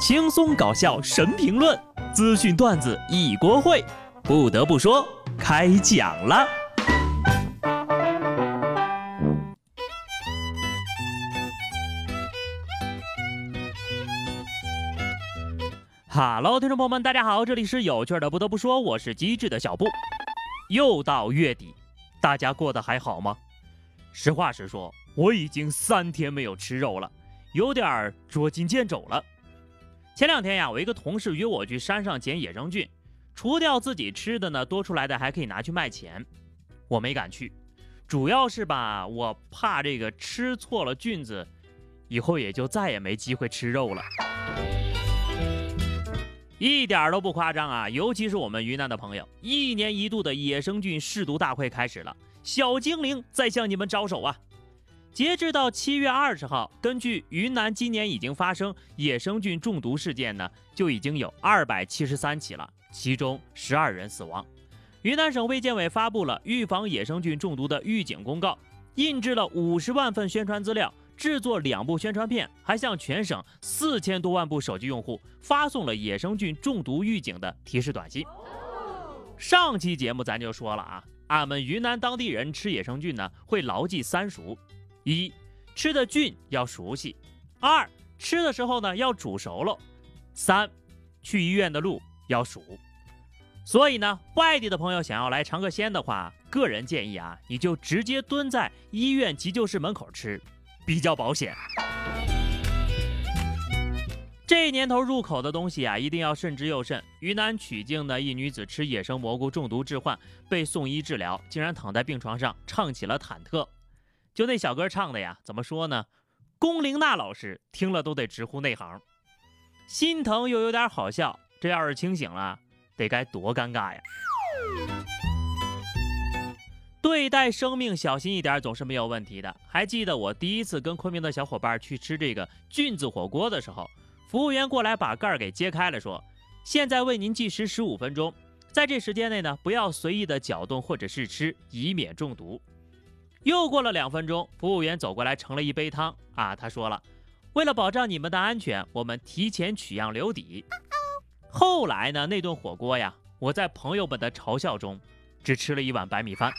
轻松搞笑神评论，资讯段子一锅烩。不得不说，开讲了。哈喽，听众朋友们，大家好，这里是有趣的。不得不说，我是机智的小布。又到月底，大家过得还好吗？实话实说，我已经三天没有吃肉了，有点捉襟见肘了。前两天呀，我一个同事约我去山上捡野生菌，除掉自己吃的呢，多出来的还可以拿去卖钱。我没敢去，主要是吧，我怕这个吃错了菌子，以后也就再也没机会吃肉了。一点都不夸张啊！尤其是我们云南的朋友，一年一度的野生菌试毒大会开始了，小精灵在向你们招手啊！截至到七月二十号，根据云南今年已经发生野生菌中毒事件呢，就已经有二百七十三起了，其中十二人死亡。云南省卫健委发布了预防野生菌中毒的预警公告，印制了五十万份宣传资料，制作两部宣传片，还向全省四千多万部手机用户发送了野生菌中毒预警的提示短信。上期节目咱就说了啊，俺们云南当地人吃野生菌呢，会牢记三熟。一吃的菌要熟悉，二吃的时候呢要煮熟了，三去医院的路要数。所以呢，外地的朋友想要来尝个鲜的话，个人建议啊，你就直接蹲在医院急救室门口吃，比较保险。这年头入口的东西啊，一定要慎之又慎。云南曲靖的一女子吃野生蘑菇中毒致幻，被送医治疗，竟然躺在病床上唱起了忐忑。就那小歌唱的呀，怎么说呢？龚琳娜老师听了都得直呼内行，心疼又有点好笑。这要是清醒了，得该多尴尬呀！对待生命小心一点总是没有问题的。还记得我第一次跟昆明的小伙伴去吃这个菌子火锅的时候，服务员过来把盖儿给揭开了，说：“现在为您计时十五分钟，在这时间内呢，不要随意的搅动或者是吃，以免中毒。”又过了两分钟，服务员走过来盛了一杯汤啊，他说了，为了保障你们的安全，我们提前取样留底。后来呢，那顿火锅呀，我在朋友们的嘲笑中，只吃了一碗白米饭。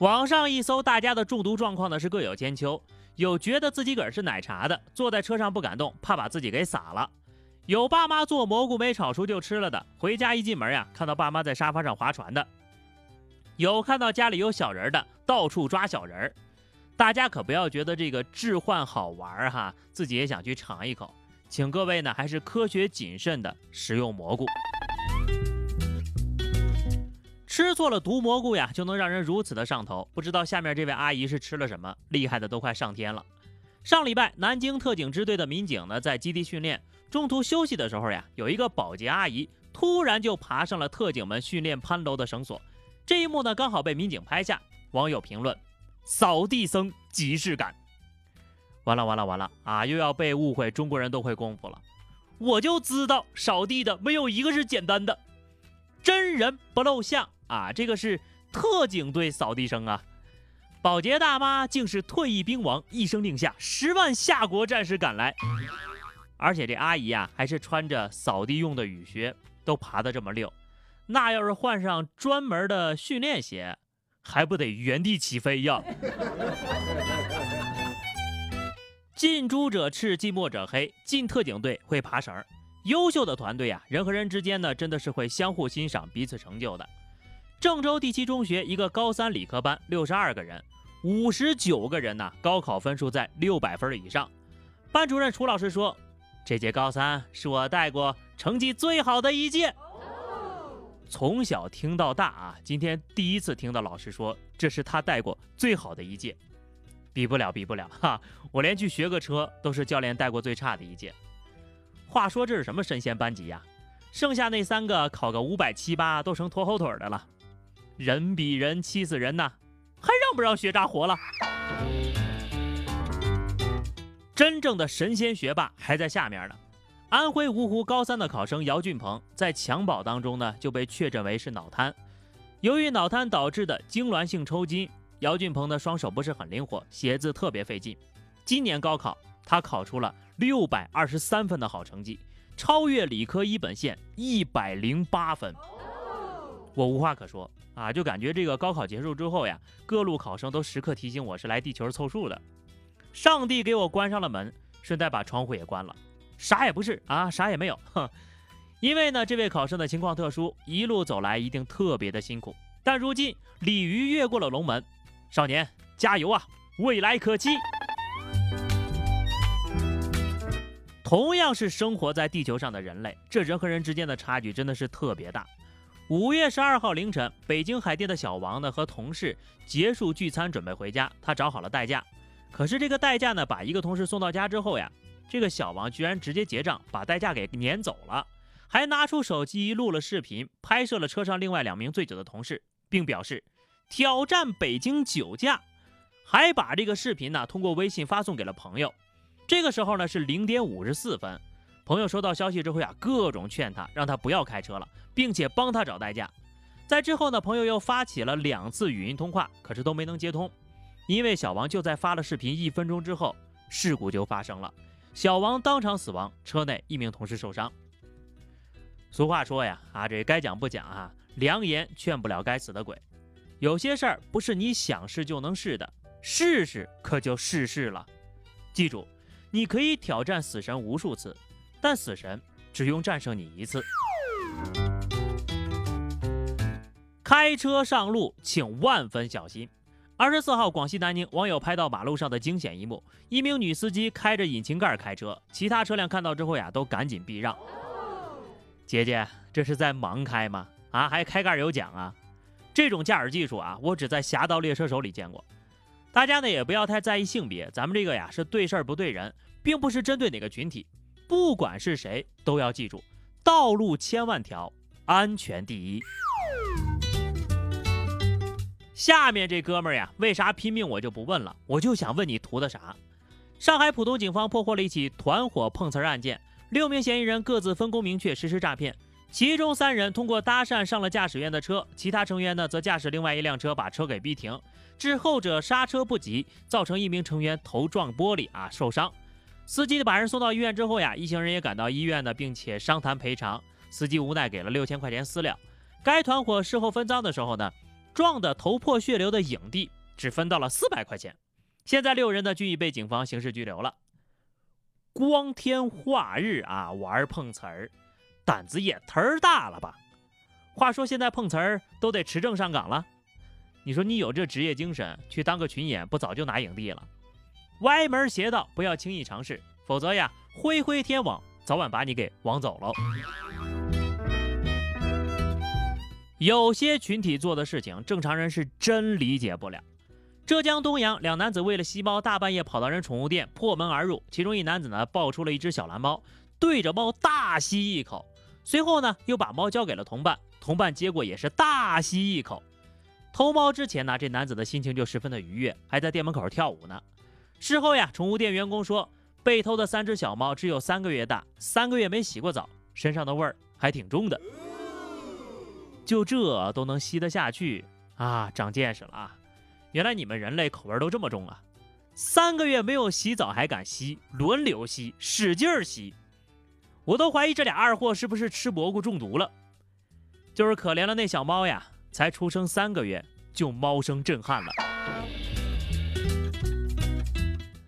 网上一搜，大家的中毒状况呢是各有千秋，有觉得自己个儿是奶茶的，坐在车上不敢动，怕把自己给洒了；有爸妈做蘑菇没炒熟就吃了的，回家一进门呀，看到爸妈在沙发上划船的。有看到家里有小人的，到处抓小人儿，大家可不要觉得这个置换好玩儿哈，自己也想去尝一口。请各位呢，还是科学谨慎的食用蘑菇。吃错了毒蘑菇呀，就能让人如此的上头。不知道下面这位阿姨是吃了什么，厉害的都快上天了。上礼拜，南京特警支队的民警呢，在基地训练，中途休息的时候呀，有一个保洁阿姨突然就爬上了特警们训练攀楼的绳索。这一幕呢，刚好被民警拍下。网友评论：“扫地僧即视感。”完了完了完了啊！又要被误会中国人都会功夫了。我就知道扫地的没有一个是简单的，真人不露相啊！这个是特警队扫地僧啊！保洁大妈竟是退役兵王，一声令下，十万夏国战士赶来。而且这阿姨呀，还是穿着扫地用的雨靴，都爬得这么溜。那要是换上专门的训练鞋，还不得原地起飞呀？近朱者赤，近墨者黑。进特警队会爬绳，优秀的团队啊，人和人之间呢，真的是会相互欣赏、彼此成就的。郑州第七中学一个高三理科班，六十二个人，五十九个人呢，高考分数在六百分以上。班主任楚老师说：“这届高三是我带过成绩最好的一届。”从小听到大啊，今天第一次听到老师说这是他带过最好的一届，比不了，比不了哈！我连去学个车都是教练带过最差的一届。话说这是什么神仙班级呀？剩下那三个考个五百七八都成拖后腿的了，人比人气死人呐！还让不让学渣活了？真正的神仙学霸还在下面呢。安徽芜湖高三的考生姚俊鹏在襁褓当中呢就被确诊为是脑瘫，由于脑瘫导致的痉挛性抽筋，姚俊鹏的双手不是很灵活，写字特别费劲。今年高考他考出了六百二十三分的好成绩，超越理科一本线一百零八分。我无话可说啊，就感觉这个高考结束之后呀，各路考生都时刻提醒我是来地球凑数的。上帝给我关上了门，顺带把窗户也关了，啥也不是啊，啥也没有。哼，因为呢，这位考生的情况特殊，一路走来一定特别的辛苦。但如今鲤鱼越过了龙门，少年加油啊，未来可期。同样是生活在地球上的人类，这人和人之间的差距真的是特别大。五月十二号凌晨，北京海淀的小王呢和同事结束聚餐，准备回家，他找好了代驾。可是这个代驾呢，把一个同事送到家之后呀，这个小王居然直接结账，把代驾给撵走了，还拿出手机录了视频，拍摄了车上另外两名醉酒的同事，并表示挑战北京酒驾，还把这个视频呢通过微信发送给了朋友。这个时候呢是零点五十四分，朋友收到消息之后呀，各种劝他，让他不要开车了，并且帮他找代驾。在之后呢，朋友又发起了两次语音通话，可是都没能接通，因为小王就在发了视频一分钟之后，事故就发生了，小王当场死亡，车内一名同事受伤。俗话说呀，啊这该讲不讲啊，良言劝不了该死的鬼，有些事儿不是你想试就能试的，试试可就试试了，记住。你可以挑战死神无数次，但死神只用战胜你一次。开车上路，请万分小心。二十四号，广西南宁网友拍到马路上的惊险一幕：一名女司机开着引擎盖开车，其他车辆看到之后呀，都赶紧避让。姐姐，这是在盲开吗？啊，还开盖有奖啊？这种驾驶技术啊，我只在《侠盗猎车手》里见过。大家呢也不要太在意性别，咱们这个呀是对事儿不对人，并不是针对哪个群体，不管是谁都要记住，道路千万条，安全第一。下面这哥们儿呀，为啥拼命我就不问了，我就想问你图的啥？上海浦东警方破获了一起团伙碰瓷儿案件，六名嫌疑人各自分工明确实施诈骗，其中三人通过搭讪上了驾驶员的车，其他成员呢则驾驶另外一辆车把车给逼停。致后者刹车不及，造成一名成员头撞玻璃啊受伤。司机把人送到医院之后呀，一行人也赶到医院呢，并且商谈赔偿。司机无奈给了六千块钱私了。该团伙事后分赃的时候呢，撞得头破血流的影帝只分到了四百块钱。现在六人呢均已被警方刑事拘留了。光天化日啊玩碰瓷儿，胆子也忒大了吧？话说现在碰瓷儿都得持证上岗了。你说你有这职业精神，去当个群演，不早就拿影帝了？歪门邪道，不要轻易尝试，否则呀，灰灰天网早晚把你给网走了。有些群体做的事情，正常人是真理解不了。浙江东阳两男子为了吸猫，大半夜跑到人宠物店，破门而入。其中一男子呢，抱出了一只小蓝猫，对着猫大吸一口，随后呢，又把猫交给了同伴，同伴接过也是大吸一口。偷猫之前呢，这男子的心情就十分的愉悦，还在店门口跳舞呢。事后呀，宠物店员工说，被偷的三只小猫只有三个月大，三个月没洗过澡，身上的味儿还挺重的。就这都能吸得下去啊，长见识了啊！原来你们人类口味都这么重啊！三个月没有洗澡还敢吸，轮流吸，使劲吸，我都怀疑这俩二货是不是吃蘑菇中毒了。就是可怜了那小猫呀。才出生三个月就猫生震撼了。